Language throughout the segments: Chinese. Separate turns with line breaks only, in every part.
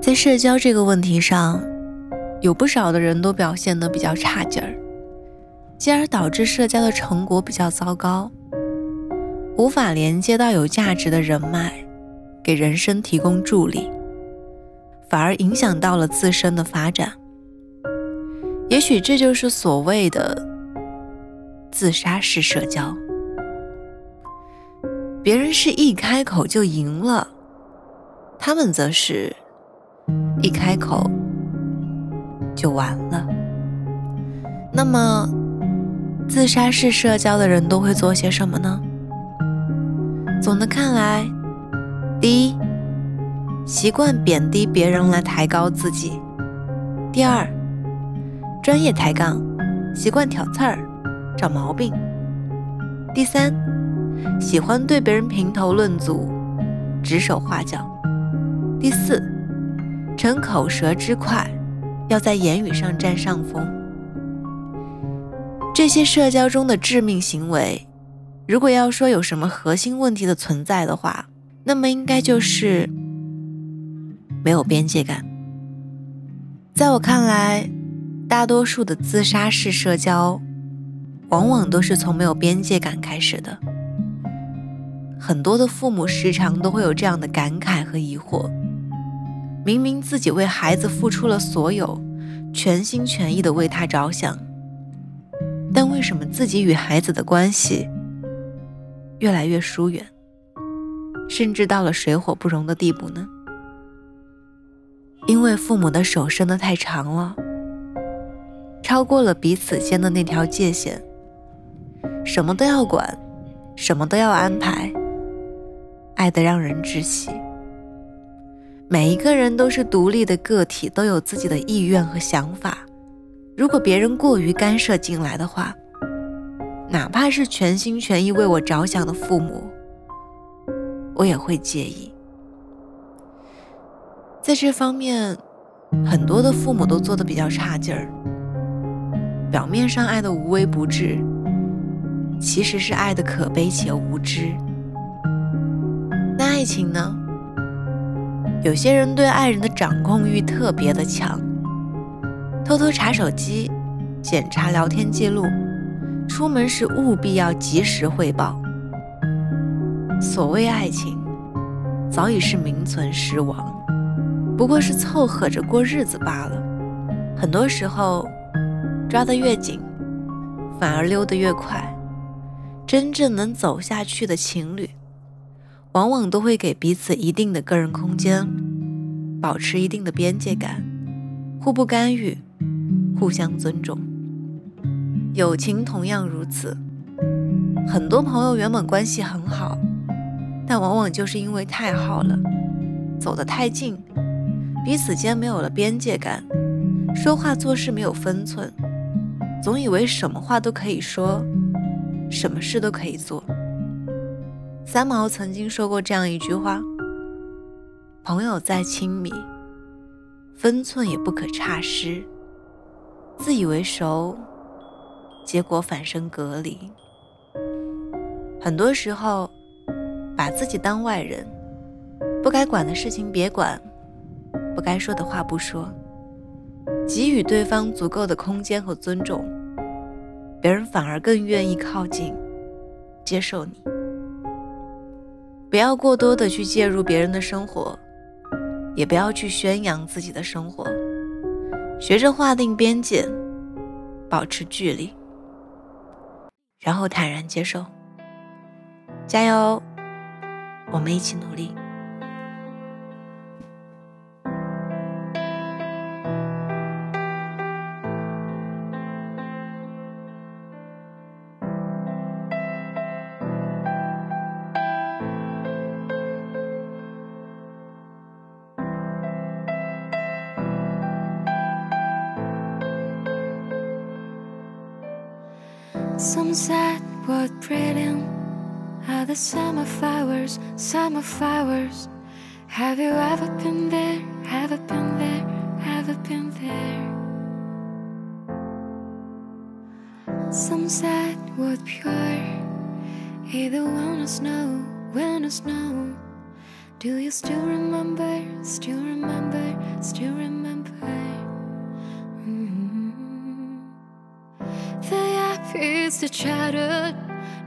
在社交这个问题上，有不少的人都表现得比较差劲儿，进而导致社交的成果比较糟糕，无法连接到有价值的人脉，给人生提供助力，反而影响到了自身的发展。也许这就是所谓的自杀式社交。别人是一开口就赢了，他们则是一开口就完了。那么，自杀式社交的人都会做些什么呢？总的看来，第一，习惯贬低别人来抬高自己；第二，专业抬杠，习惯挑刺儿、找毛病；第三。喜欢对别人评头论足、指手画脚。第四，逞口舌之快，要在言语上占上风。这些社交中的致命行为，如果要说有什么核心问题的存在的话，那么应该就是没有边界感。在我看来，大多数的自杀式社交，往往都是从没有边界感开始的。很多的父母时常都会有这样的感慨和疑惑：明明自己为孩子付出了所有，全心全意的为他着想，但为什么自己与孩子的关系越来越疏远，甚至到了水火不容的地步呢？因为父母的手伸得太长了，超过了彼此间的那条界限，什么都要管，什么都要安排。爱得让人窒息。每一个人都是独立的个体，都有自己的意愿和想法。如果别人过于干涉进来的话，哪怕是全心全意为我着想的父母，我也会介意。在这方面，很多的父母都做的比较差劲儿。表面上爱的无微不至，其实是爱的可悲且无知。那爱情呢？有些人对爱人的掌控欲特别的强，偷偷查手机，检查聊天记录，出门时务必要及时汇报。所谓爱情，早已是名存实亡，不过是凑合着过日子罢了。很多时候，抓得越紧，反而溜得越快。真正能走下去的情侣。往往都会给彼此一定的个人空间，保持一定的边界感，互不干预，互相尊重。友情同样如此。很多朋友原本关系很好，但往往就是因为太好了，走得太近，彼此间没有了边界感，说话做事没有分寸，总以为什么话都可以说，什么事都可以做。三毛曾经说过这样一句话：“朋友再亲密，分寸也不可差失。自以为熟，结果反生隔离。很多时候，把自己当外人，不该管的事情别管，不该说的话不说，给予对方足够的空间和尊重，别人反而更愿意靠近，接受你。”不要过多的去介入别人的生活，也不要去宣扬自己的生活，学着划定边界，保持距离，然后坦然接受。加油，我们一起努力。
Some said what brilliant are the summer flowers, summer flowers. Have you ever been there? Ever been there? Ever been there? Some said what pure. Either wanna snow, winter snow. Do you still remember? Still remember, still remember. Is the chattered,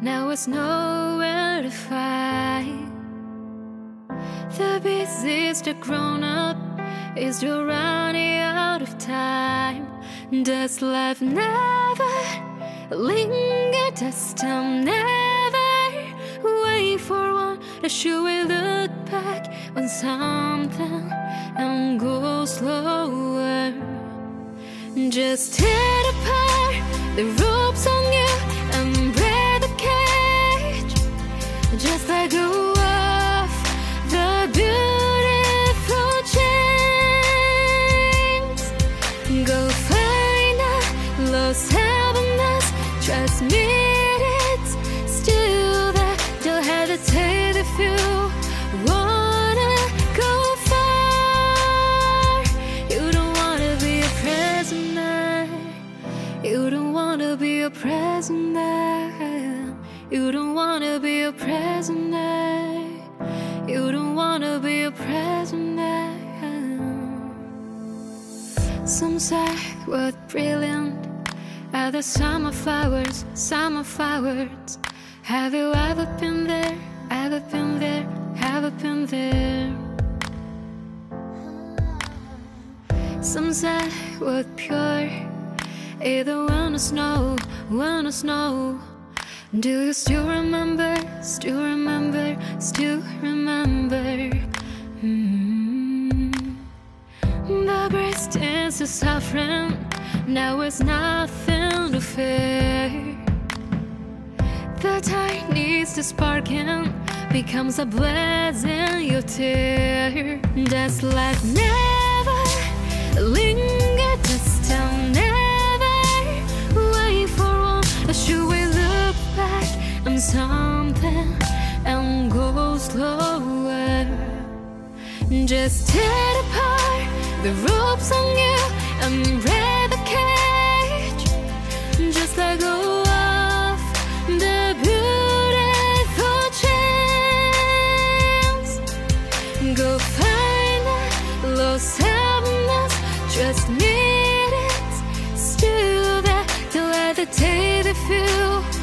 now it's nowhere to find. The busiest the grown up is still running out of time. Does life never linger? Does time never wait for one? Or should we look back on something and go slower? Just hit the ropes on you and break the cage. Just let go of the beautiful chains. Go find a lost happiness. Trust me, a prisoner. You don't wanna be a prisoner. Some say what brilliant the summer flowers, summer flowers. Have you ever been there? Ever been there? Ever been there? Some say what pure Either wanna snow, wanna snow. Do you still remember, still remember, still remember? Mm. The breast is a suffering, now it's nothing to fear. The tiniest sparking becomes a blessing you tear. Does life never Just tear apart the ropes on you and break the cage. Just let go of the beautiful chains. Go find a lost happiness. Just need it. still there. Don't the if you wanna